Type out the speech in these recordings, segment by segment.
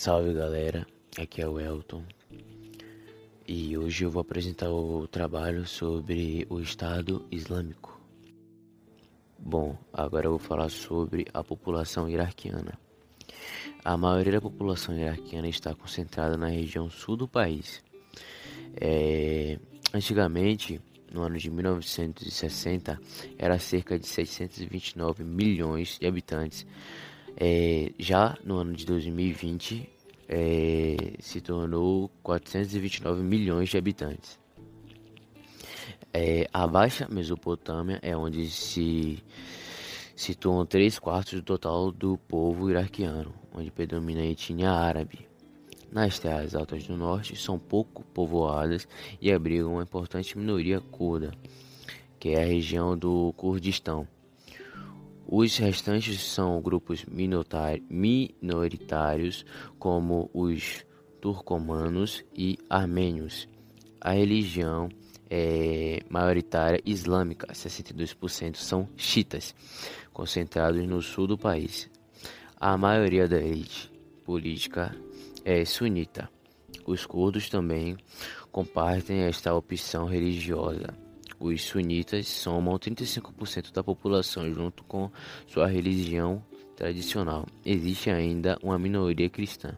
Salve galera, aqui é o Elton e hoje eu vou apresentar o trabalho sobre o Estado Islâmico. Bom, agora eu vou falar sobre a população iraquiana. A maioria da população iraquiana está concentrada na região sul do país. É, antigamente, no ano de 1960, era cerca de 629 milhões de habitantes é, já no ano de 2020, é, se tornou 429 milhões de habitantes. É, a Baixa Mesopotâmia é onde se situam 3 quartos do total do povo iraquiano, onde predomina a etnia árabe. Nas terras altas do norte são pouco povoadas e abrigam uma importante minoria curda, que é a região do Kurdistão. Os restantes são grupos minoritários, como os turcomanos e armênios. A religião é maioritária islâmica, 62% são chiitas, concentrados no sul do país. A maioria da elite política é sunita. Os curdos também compartem esta opção religiosa. Os sunitas somam 35% da população junto com sua religião tradicional. Existe ainda uma minoria cristã.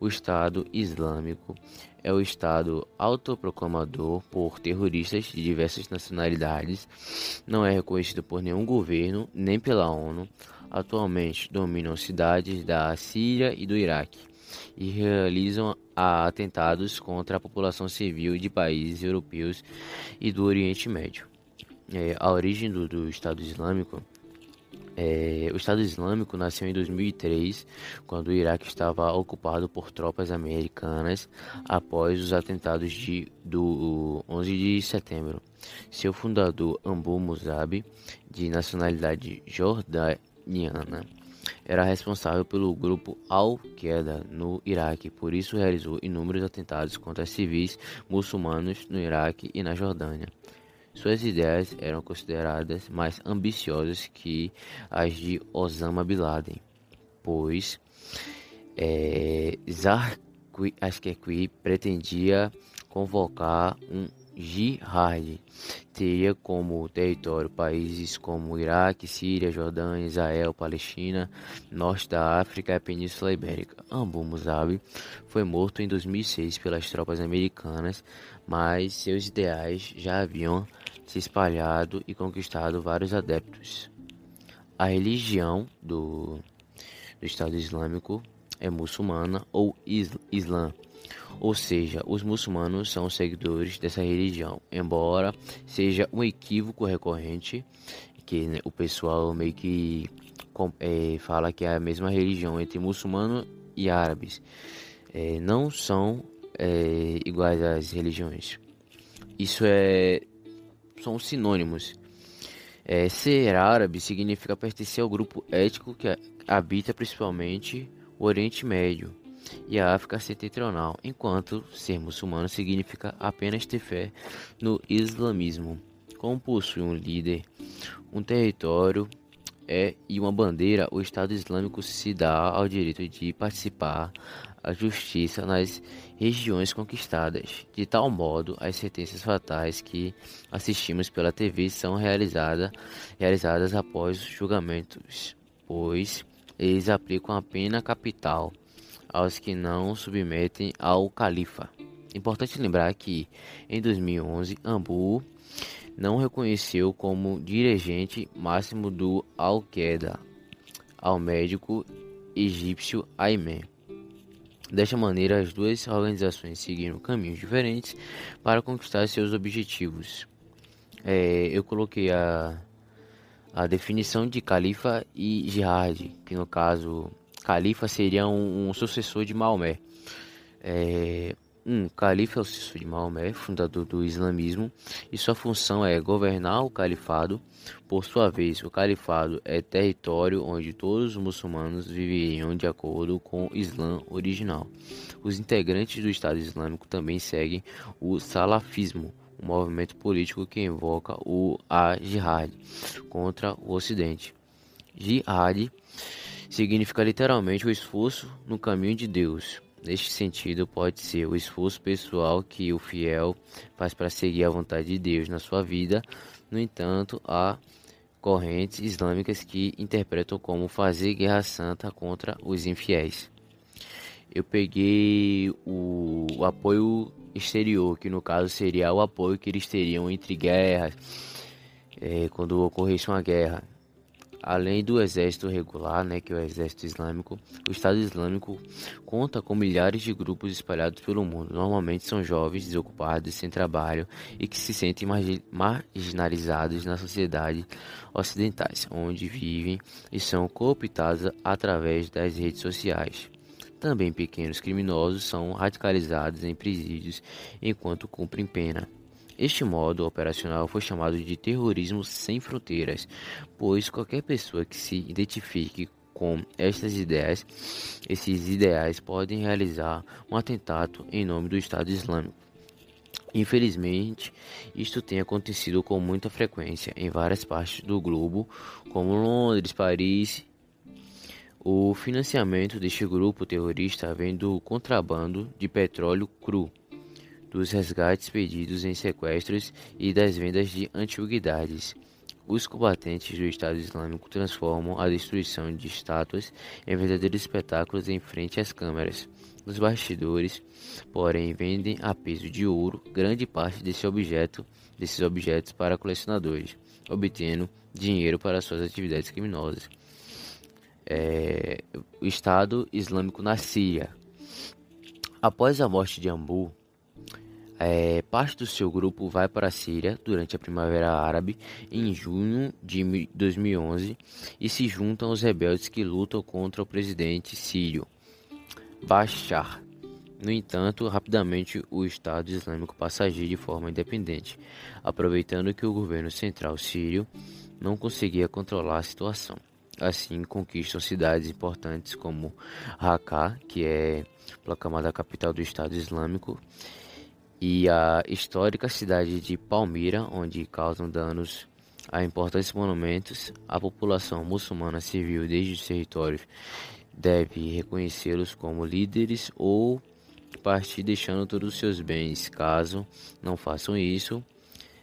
O Estado Islâmico é o Estado autoproclamador por terroristas de diversas nacionalidades. Não é reconhecido por nenhum governo, nem pela ONU. Atualmente dominam cidades da Síria e do Iraque e realizam atentados contra a população civil de países europeus e do Oriente Médio. É, a origem do, do Estado Islâmico é, o Estado Islâmico nasceu em 2003, quando o Iraque estava ocupado por tropas americanas após os atentados de, do 11 de setembro. Seu fundador, Ambu Musabi, de nacionalidade jordaniana, era responsável pelo grupo Al-Qaeda no Iraque, por isso realizou inúmeros atentados contra civis muçulmanos no Iraque e na Jordânia. Suas ideias eram consideradas mais ambiciosas que as de Osama Bin Laden, pois é, Zarqui pretendia convocar um Jihad teria como território países como Iraque, Síria, Jordânia, Israel, Palestina, Norte da África e a Península Ibérica. Abu Musabi foi morto em 2006 pelas tropas americanas, mas seus ideais já haviam se espalhado e conquistado vários adeptos. A religião do, do Estado Islâmico é muçulmana ou Islã ou seja, os muçulmanos são seguidores dessa religião, embora seja um equívoco recorrente que né, o pessoal meio que é, fala que é a mesma religião entre muçulmano e árabes. É, não são é, iguais às religiões. Isso é são sinônimos. É, ser árabe significa pertencer ao grupo étnico que habita principalmente o Oriente Médio e a África Setentrional, enquanto ser muçulmano significa apenas ter fé no islamismo. Como possui um líder, um território é, e uma bandeira, o Estado Islâmico se dá ao direito de participar a justiça nas regiões conquistadas. De tal modo, as sentenças fatais que assistimos pela TV são realizada, realizadas após julgamentos, pois eles aplicam a pena capital aos que não submetem ao califa. Importante lembrar que em 2011 Ambu não reconheceu como dirigente máximo do Al-Qaeda ao médico egípcio Ayman. Desta maneira, as duas organizações seguiram caminhos diferentes para conquistar seus objetivos. É, eu coloquei a, a definição de califa e jihad, que no caso califa seria um, um sucessor de Maomé. É, um califa é o sucessor de Maomé, fundador do islamismo, e sua função é governar o califado. Por sua vez, o califado é território onde todos os muçulmanos viveriam de acordo com o Islã original. Os integrantes do Estado Islâmico também seguem o salafismo, um movimento político que invoca o a jihad contra o Ocidente. Jihad significa literalmente o esforço no caminho de Deus. Neste sentido, pode ser o esforço pessoal que o fiel faz para seguir a vontade de Deus na sua vida. No entanto, há correntes islâmicas que interpretam como fazer guerra santa contra os infiéis. Eu peguei o, apoio exterior, que no caso seria o apoio que eles teriam entre guerras, é, quando ocorresse uma guerra. Além do exército regular, né, que é o exército islâmico, o Estado Islâmico conta com milhares de grupos espalhados pelo mundo. Normalmente são jovens, desocupados, sem trabalho e que se sentem marginalizados na sociedade ocidentais, onde vivem e são cooptados através das redes sociais. Também pequenos criminosos são radicalizados em presídios enquanto cumprem pena. Este modo operacional foi chamado de terrorismo sem fronteiras, pois qualquer pessoa que se identifique com estas ideias, esses ideais podem realizar um atentado em nome do Estado Islâmico. Infelizmente, isto tem acontecido com muita frequência em várias partes do globo, como Londres, Paris. O financiamento deste grupo terrorista vem do contrabando de petróleo cru dos resgates pedidos em sequestros e das vendas de antiguidades. Os combatentes do Estado Islâmico transformam a destruição de estátuas em verdadeiros espetáculos em frente às câmeras. Os bastidores, porém, vendem a peso de ouro grande parte desse objeto, desses objetos para colecionadores, obtendo dinheiro para suas atividades criminosas. É, o Estado Islâmico na Síria. Após a morte de Ambu, é, parte do seu grupo vai para a Síria durante a Primavera Árabe em junho de 2011 e se juntam aos rebeldes que lutam contra o presidente sírio Bashar. No entanto, rapidamente o Estado Islâmico passa a agir de forma independente, aproveitando que o governo central sírio não conseguia controlar a situação. Assim, conquistam cidades importantes como Raqqa, que é proclamada capital do Estado Islâmico, e a histórica cidade de Palmira, onde causam danos a importantes monumentos, a população muçulmana civil desde os territórios deve reconhecê-los como líderes ou partir deixando todos os seus bens. Caso não façam isso,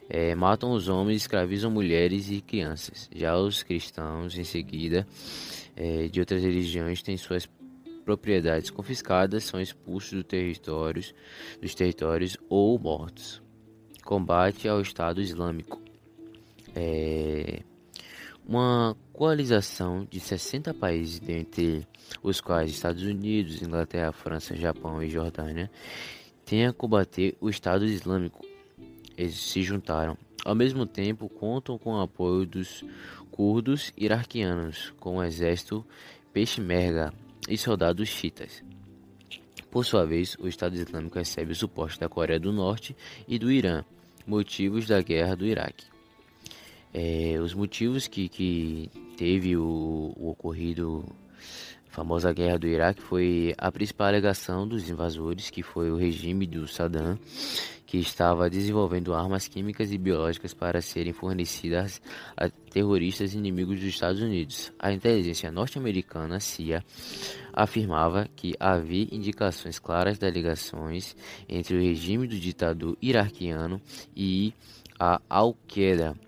é, matam os homens, escravizam mulheres e crianças. Já os cristãos, em seguida, é, de outras religiões, têm suas propriedades confiscadas são expulsos territórios, dos territórios ou mortos. Combate ao Estado Islâmico. É uma coalização de 60 países, dentre os quais Estados Unidos, Inglaterra, França, Japão e Jordânia, tem a combater o Estado Islâmico. Eles se juntaram. Ao mesmo tempo, contam com o apoio dos curdos iraquianos, com o exército Peshmerga, e soldados chiitas. Por sua vez, o Estado Islâmico recebe o suporte da Coreia do Norte e do Irã, motivos da guerra do Iraque. É, os motivos que, que teve o, o ocorrido famosa guerra do Iraque foi a principal alegação dos invasores, que foi o regime do Saddam, que estava desenvolvendo armas químicas e biológicas para serem fornecidas a terroristas inimigos dos Estados Unidos. A inteligência norte-americana, CIA, afirmava que havia indicações claras das ligações entre o regime do ditador iraquiano e a Al-Qaeda.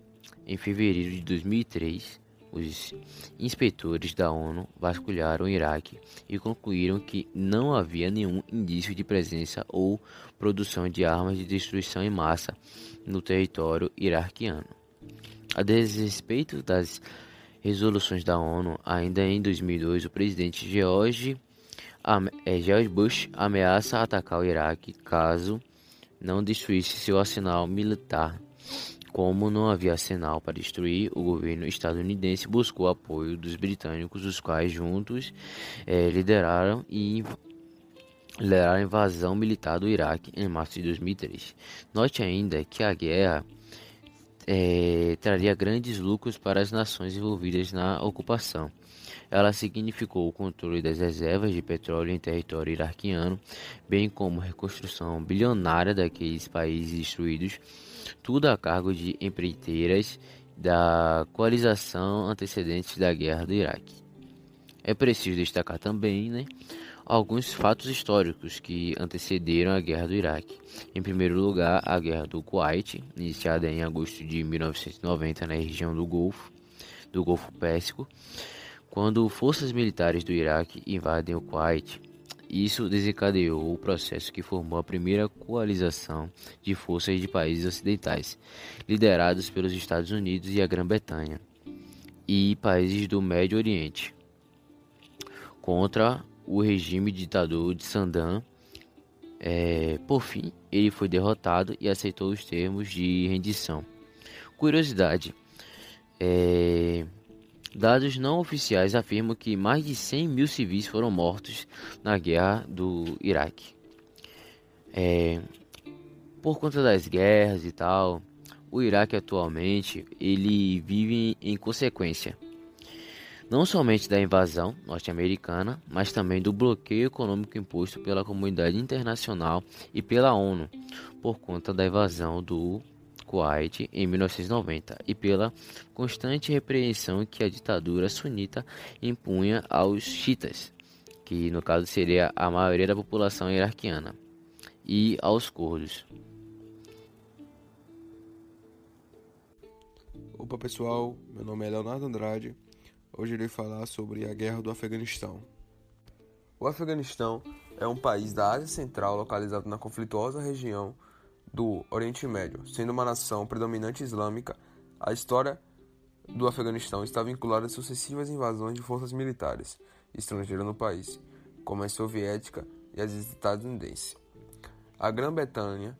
Em fevereiro de 2003, os inspetores da ONU vasculharam o Iraque e concluíram que não havia nenhum indício de presença ou produção de armas de destruição em massa no território iraquiano. A desrespeito das resoluções da ONU, ainda em 2002, o presidente George, é, George Bush ameaça atacar o Iraque caso não destruísse seu arsenal militar como não havia sinal para destruir, o governo estadunidense buscou apoio dos britânicos, os quais juntos eh, lideraram e lideraram a invasão militar do Iraque em março de 2003. Note ainda que a guerra eh, traria grandes lucros para as nações envolvidas na ocupação. Ela significou o controle das reservas de petróleo em território iraquiano, bem como reconstrução bilionária daqueles países destruídos tudo a cargo de empreiteiras da coalização antecedente da guerra do Iraque. É preciso destacar também né, alguns fatos históricos que antecederam a Guerra do Iraque. Em primeiro lugar, a Guerra do Kuwait, iniciada em agosto de 1990 na região do Golfo, do Golfo Pérsico, quando forças militares do Iraque invadem o Kuwait. Isso desencadeou o processo que formou a primeira coalização de forças de países ocidentais, liderados pelos Estados Unidos e a Grã-Bretanha, e países do Médio Oriente, contra o regime ditador de Saddam. É, por fim, ele foi derrotado e aceitou os termos de rendição. Curiosidade: é, dados não oficiais afirmam que mais de 100 mil civis foram mortos na guerra do Iraque. É, por conta das guerras e tal, o Iraque atualmente ele vive em consequência não somente da invasão norte-americana, mas também do bloqueio econômico imposto pela comunidade internacional e pela ONU por conta da invasão do Kuwait em 1990 e pela constante repreensão que a ditadura sunita impunha aos chiitas, que no caso seria a maioria da população iraquiana, e aos curdos. Opa pessoal, meu nome é Leonardo Andrade Hoje irei falar sobre a Guerra do Afeganistão. O Afeganistão é um país da Ásia Central localizado na conflituosa região do Oriente Médio. Sendo uma nação predominante islâmica, a história do Afeganistão está vinculada a sucessivas invasões de forças militares estrangeiras no país, como a soviética e as estadunidenses. A Grã-Bretanha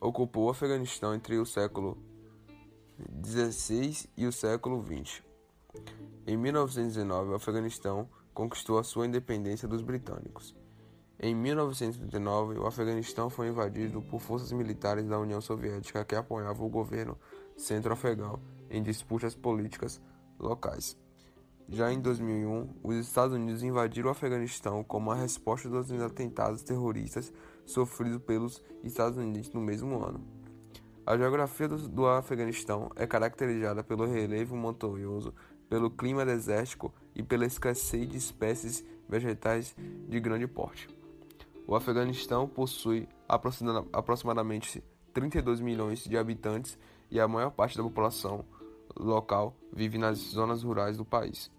ocupou o Afeganistão entre o século XVI e o século XX. Em 1919, o Afeganistão conquistou a sua independência dos britânicos. Em 1939, o Afeganistão foi invadido por forças militares da União Soviética que apoiavam o governo centro-afegão em disputas políticas locais. Já em 2001, os Estados Unidos invadiram o Afeganistão como a resposta dos atentados terroristas sofridos pelos Estados Unidos no mesmo ano. A geografia do, Afeganistão é caracterizada pelo relevo montanhoso pelo clima desértico e pela escassez de espécies vegetais de grande porte. O Afeganistão possui aproximadamente 32 milhões de habitantes e a maior parte da população local vive nas zonas rurais do país.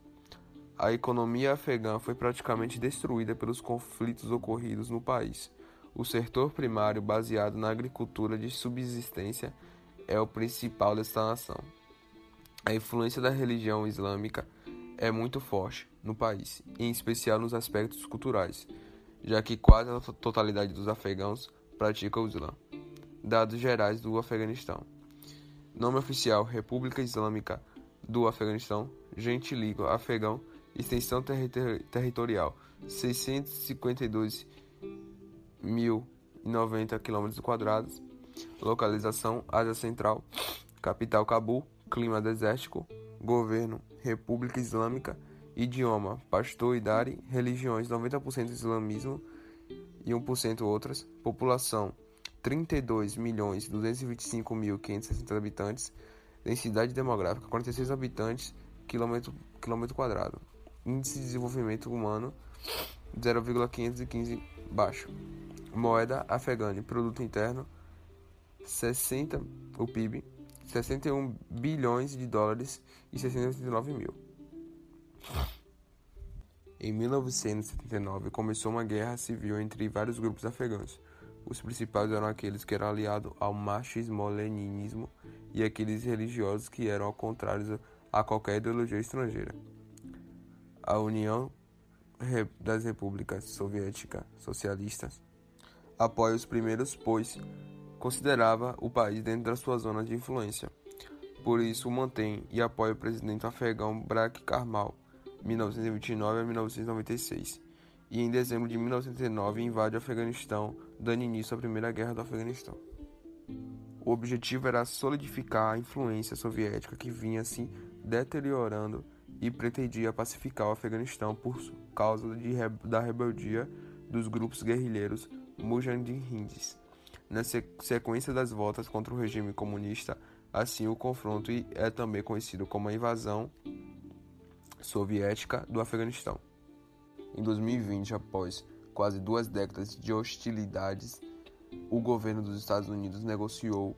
A economia afegã foi praticamente destruída pelos conflitos ocorridos no país. O setor primário, baseado na agricultura de subsistência, é o principal desta nação. A influência da religião islâmica é muito forte no país, em especial nos aspectos culturais, já que quase a totalidade dos afegãos pratica o Islã. Dados gerais do Afeganistão: Nome oficial: República Islâmica do Afeganistão, Gentiligo Afegão, extensão ter territorial: 652.090 km, localização: Ásia Central, capital Cabul clima desértico, governo, República Islâmica, idioma, pastor dari, religiões 90% islamismo e 1% outras, população 32.225.560 habitantes, densidade demográfica 46 habitantes quilômetro, quilômetro quadrado, índice de desenvolvimento humano 0,515 baixo, moeda afegã, produto interno 60 o PIB 61 bilhões de dólares e 689 mil. Em 1979 começou uma guerra civil entre vários grupos afegãos. Os principais eram aqueles que eram aliados ao marxismo-leninismo e aqueles religiosos que eram ao contrário a qualquer ideologia estrangeira. A União das Repúblicas Soviéticas Socialistas apoia os primeiros, pois considerava o país dentro da sua zona de influência. Por isso, mantém e apoia o presidente afegão Barack Karmal, 1929 a 1996, e em dezembro de 1909 invade o Afeganistão, dando início à Primeira Guerra do Afeganistão. O objetivo era solidificar a influência soviética que vinha se deteriorando e pretendia pacificar o Afeganistão por causa de, da rebeldia dos grupos guerrilheiros mujahidins na sequência das voltas contra o regime comunista, assim o confronto é também conhecido como a invasão soviética do Afeganistão. Em 2020, após quase duas décadas de hostilidades, o governo dos Estados Unidos negociou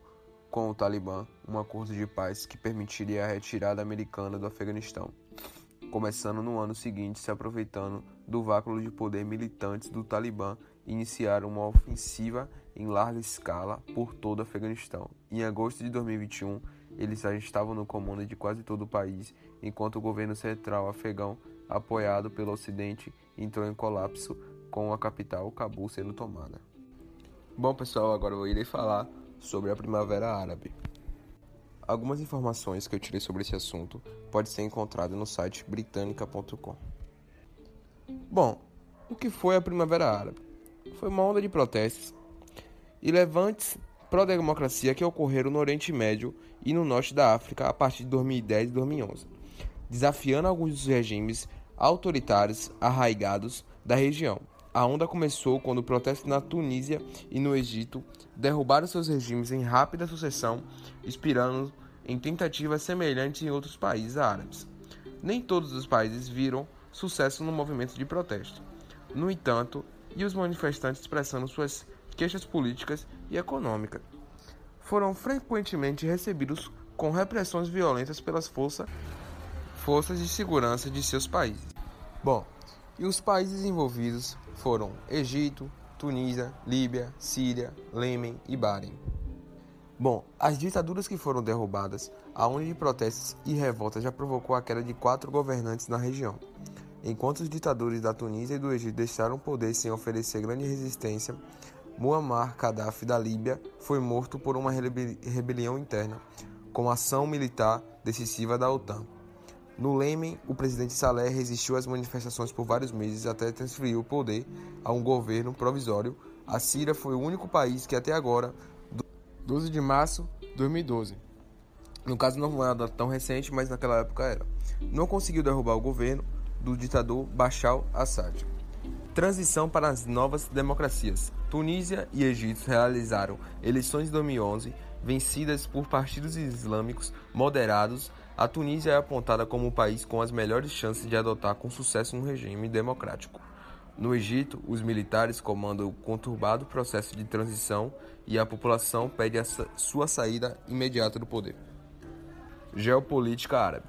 com o Talibã um acordo de paz que permitiria a retirada americana do Afeganistão, começando no ano seguinte, se aproveitando do vácuo de poder militantes do Talibã, iniciaram uma ofensiva em larga escala por todo o Afeganistão. Em agosto de 2021, eles já estavam no comando de quase todo o país, enquanto o governo central afegão, apoiado pelo Ocidente, entrou em colapso com a capital Cabul sendo tomada. Bom, pessoal, agora eu irei falar sobre a Primavera Árabe. Algumas informações que eu tirei sobre esse assunto podem ser encontradas no site britânica.com. Bom, o que foi a Primavera Árabe? Foi uma onda de protestos e levantes pró-democracia que ocorreram no Oriente Médio e no norte da África a partir de 2010 e 2011, desafiando alguns dos regimes autoritários arraigados da região. A onda começou quando protestos na Tunísia e no Egito derrubaram seus regimes em rápida sucessão, inspirando em tentativas semelhantes em outros países árabes. Nem todos os países viram sucesso no movimento de protesto. No entanto, e os manifestantes expressando suas queixas políticas e econômicas, foram frequentemente recebidos com repressões violentas pelas força, forças de segurança de seus países. Bom, e os países envolvidos foram Egito, Tunísia, Líbia, Síria, Lêmen e Bahrein. Bom, as ditaduras que foram derrubadas, a onda de protestos e revoltas já provocou a queda de quatro governantes na região. Enquanto os ditadores da Tunísia e do Egito deixaram o poder sem oferecer grande resistência, Muammar Gaddafi da Líbia foi morto por uma rebelião interna, com ação militar decisiva da OTAN. No Lêmen, o presidente Saleh resistiu às manifestações por vários meses até transferir o poder a um governo provisório. A Síria foi o único país que até agora, 12 de março de 2012, no caso não é nada tão recente, mas naquela época era, não conseguiu derrubar o governo do ditador Bashar al-Assad. Transição para as novas democracias. Tunísia e Egito realizaram eleições em 2011 vencidas por partidos islâmicos moderados a Tunísia é apontada como o país com as melhores chances de adotar com sucesso um regime democrático. No Egito, os militares comandam o conturbado processo de transição e a população pede a sua saída imediata do poder. Geopolítica árabe.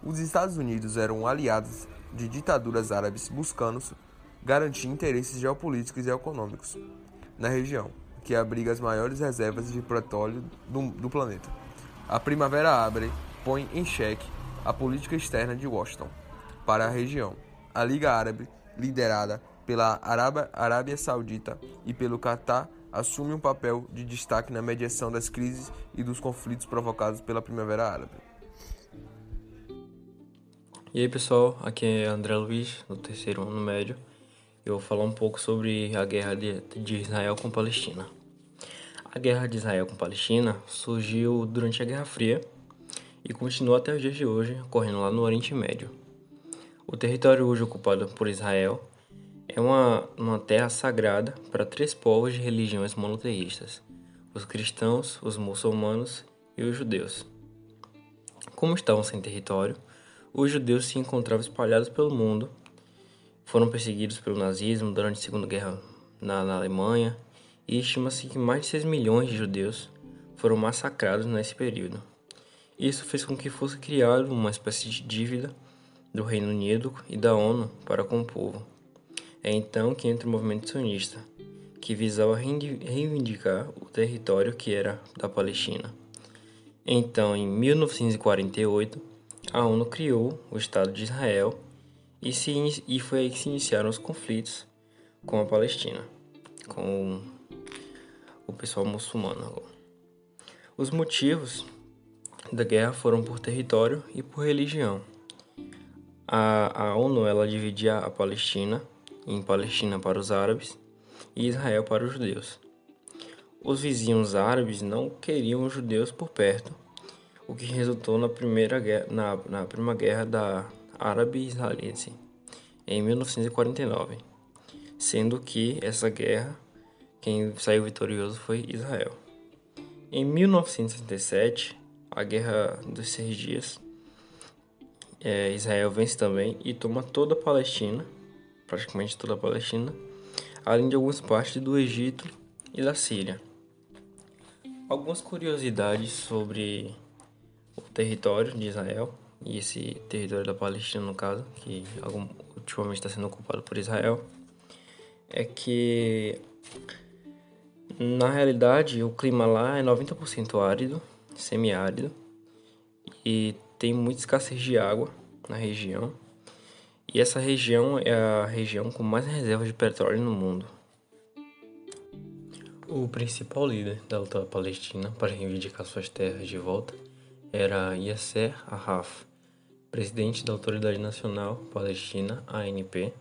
Os Estados Unidos eram aliados de ditaduras árabes buscando garantir interesses geopolíticos e econômicos na região, que abriga as maiores reservas de petróleo do, do planeta. A Primavera Árabe põe em xeque a política externa de Washington para a região. A Liga Árabe, liderada pela Arábia, Arábia Saudita e pelo Catar, assume um papel de destaque na mediação das crises e dos conflitos provocados pela Primavera Árabe. E aí pessoal, aqui é André Luiz, do terceiro ano médio. Eu vou falar um pouco sobre a guerra de, de Israel com Palestina. A guerra de Israel com Palestina surgiu durante a Guerra Fria e continua até os dias de hoje, ocorrendo lá no Oriente Médio. O território hoje ocupado por Israel é uma, uma terra sagrada para três povos de religiões monoteístas: os cristãos, os muçulmanos e os judeus. Como estavam sem território, os judeus se encontravam espalhados pelo mundo, foram perseguidos pelo nazismo durante a Segunda Guerra na, na Alemanha e estima-se que mais de 6 milhões de judeus foram massacrados nesse período. Isso fez com que fosse criada uma espécie de dívida do Reino Unido e da ONU para com o povo. É então que entra o movimento sionista, que visava reivindicar o território que era da Palestina. Então, em 1948, a ONU criou o Estado de Israel e, se, e foi aí que se iniciaram os conflitos com a Palestina, com o pessoal muçulmano. Os motivos da guerra foram por território e por religião. A, a ONU ela dividia a Palestina em Palestina para os árabes e Israel para os judeus. Os vizinhos árabes não queriam os judeus por perto, o que resultou na primeira guerra, na, na primeira guerra da árabe-israelense em 1949, sendo que essa guerra quem saiu vitorioso foi Israel. Em 1967, a Guerra dos Seis Dias, é, Israel vence também e toma toda a Palestina praticamente toda a Palestina, além de algumas partes do Egito e da Síria. Algumas curiosidades sobre o território de Israel e esse território da Palestina, no caso, que ultimamente está sendo ocupado por Israel, é que na realidade o clima lá é 90% árido, semiárido, e tem muita escassez de água na região. E essa região é a região com mais reservas de petróleo no mundo. O principal líder da luta palestina para reivindicar suas terras de volta era Yasser Arafat, presidente da Autoridade Nacional Palestina, ANP,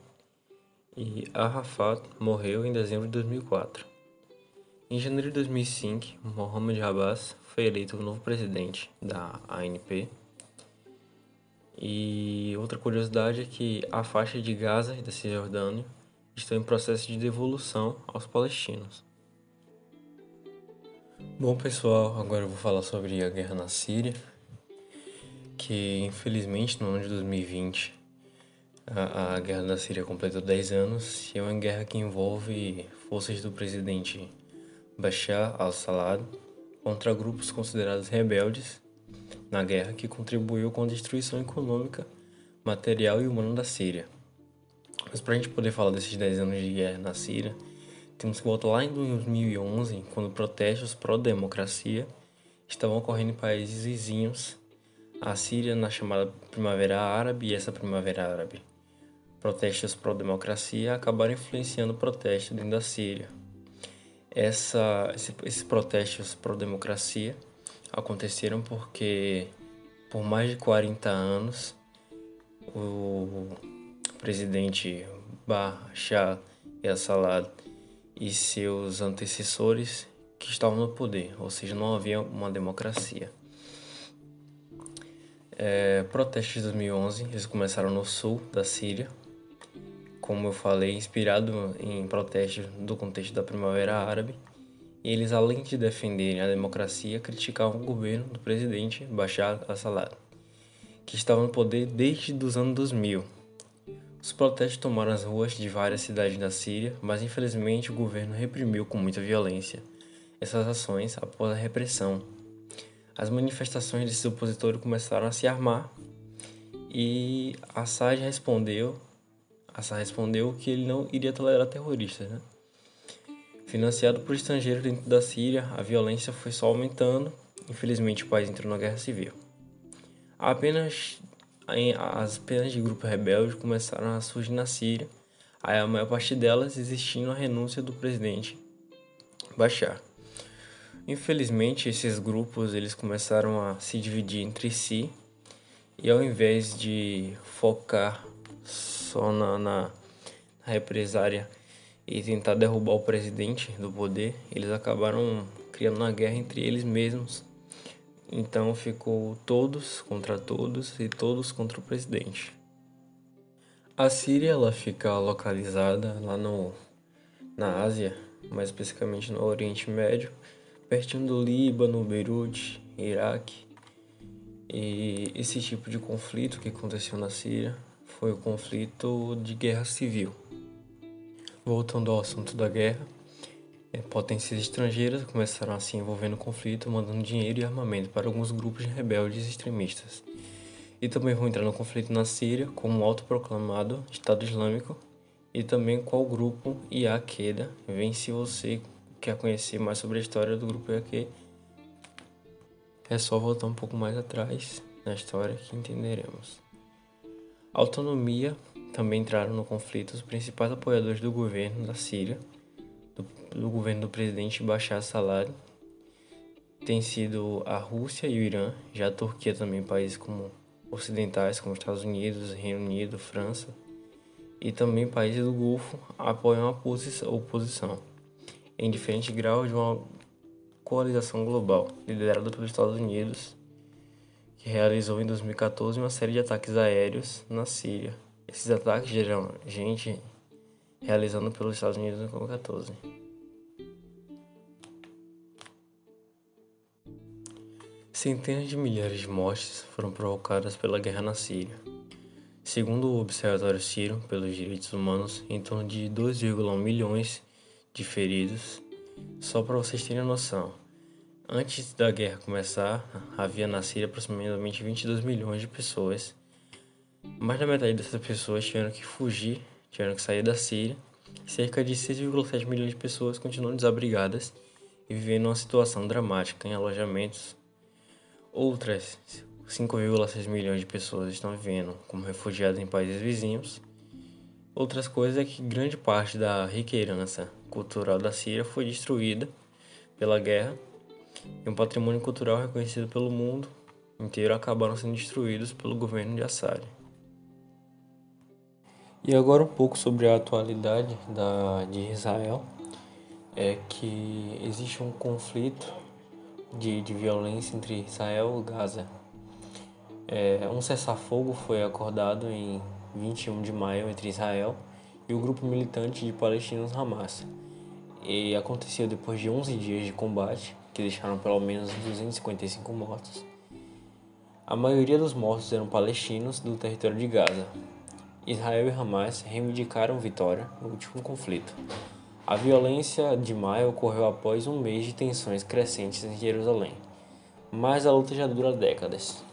e Arafat morreu em dezembro de 2004. Em janeiro de 2005, Mohamed Abbas foi eleito o novo presidente da ANP e outra curiosidade é que a faixa de Gaza e da Cisjordânia estão em processo de devolução aos palestinos. Bom pessoal, agora eu vou falar sobre a guerra na Síria, que infelizmente no ano de 2020 a, a guerra da Síria completou 10 anos e é uma guerra que envolve forças do presidente Bashar al-Assad contra grupos considerados rebeldes na guerra que contribuiu com a destruição econômica, material e humana da Síria. Mas para a gente poder falar desses 10 anos de guerra na Síria, temos que voltar lá em 2011, quando protestos pró-democracia estavam ocorrendo em países vizinhos à Síria na chamada Primavera Árabe e essa Primavera Árabe. Protestos pró-democracia acabaram influenciando protestos dentro da Síria. Essa, esse, esses protestos pró-democracia aconteceram porque por mais de 40 anos o presidente Bashar el-Assad e seus antecessores que estavam no poder, ou seja, não havia uma democracia. É, protestos de 2011 eles começaram no sul da Síria, como eu falei, inspirado em protestos do contexto da Primavera Árabe e eles, além de defenderem a democracia, criticavam o governo do presidente Bashar al-Assad, que estava no poder desde os anos 2000. Os protestos tomaram as ruas de várias cidades da Síria, mas infelizmente o governo reprimiu com muita violência essas ações após a repressão. As manifestações desses opositores começaram a se armar e Assad respondeu, Assad respondeu que ele não iria tolerar terroristas, né? Financiado por estrangeiros dentro da Síria, a violência foi só aumentando. Infelizmente, o país entrou na guerra civil. Apenas as penas de grupos rebeldes começaram a surgir na Síria, a maior parte delas existindo a renúncia do presidente Bashar. Infelizmente, esses grupos eles começaram a se dividir entre si e ao invés de focar só na, na represária e tentar derrubar o presidente do poder, eles acabaram criando uma guerra entre eles mesmos. Então ficou todos contra todos e todos contra o presidente. A Síria ela fica localizada lá no na Ásia, mais especificamente no Oriente Médio, pertinho do Líbano, Beirute, Iraque. E esse tipo de conflito que aconteceu na Síria foi o conflito de guerra civil. Voltando ao assunto da guerra, é, potências estrangeiras começaram a se envolver no conflito, mandando dinheiro e armamento para alguns grupos de rebeldes extremistas. E também vão entrar no conflito na Síria como autoproclamado Estado Islâmico e também qual grupo Iaqueda. Vem se você quer conhecer mais sobre a história do grupo Iaque, é só voltar um pouco mais atrás na história que entenderemos. Autonomia também entraram no conflito os principais apoiadores do governo da Síria, do, do governo do presidente Bashar al-Assad, tem sido a Rússia e o Irã, já a Turquia também, países como ocidentais como Estados Unidos, Reino Unido, França, e também países do Golfo apoiam a oposição, em diferentes graus de uma coalização global, liderada pelos Estados Unidos, que realizou em 2014 uma série de ataques aéreos na Síria esses ataques geram gente realizando pelos Estados Unidos em 2014. Centenas de milhares de mortes foram provocadas pela guerra na Síria. Segundo o Observatório Sírio pelos Direitos Humanos, em torno de 2,1 milhões de feridos. Só para vocês terem noção, antes da guerra começar, havia na Síria aproximadamente 22 milhões de pessoas. Mais da metade dessas pessoas tiveram que fugir, tiveram que sair da Síria. Cerca de 6,7 milhões de pessoas continuam desabrigadas e vivendo uma situação dramática em alojamentos. Outras 5,6 milhões de pessoas estão vivendo como refugiados em países vizinhos. Outras coisas é que grande parte da rica herança cultural da Síria foi destruída pela guerra e um patrimônio cultural reconhecido pelo mundo inteiro acabaram sendo destruídos pelo governo de Assad. E agora um pouco sobre a atualidade da, de Israel, é que existe um conflito de, de violência entre Israel e Gaza é, um cessar-fogo foi acordado em 21 de maio entre Israel e o grupo militante de palestinos Hamas. E aconteceu depois de 11 dias de combate, que deixaram pelo menos 255 mortos. A maioria dos mortos eram palestinos do território de Gaza. Israel e Hamas reivindicaram vitória no último conflito. A violência de maio ocorreu após um mês de tensões crescentes em Jerusalém, mas a luta já dura décadas.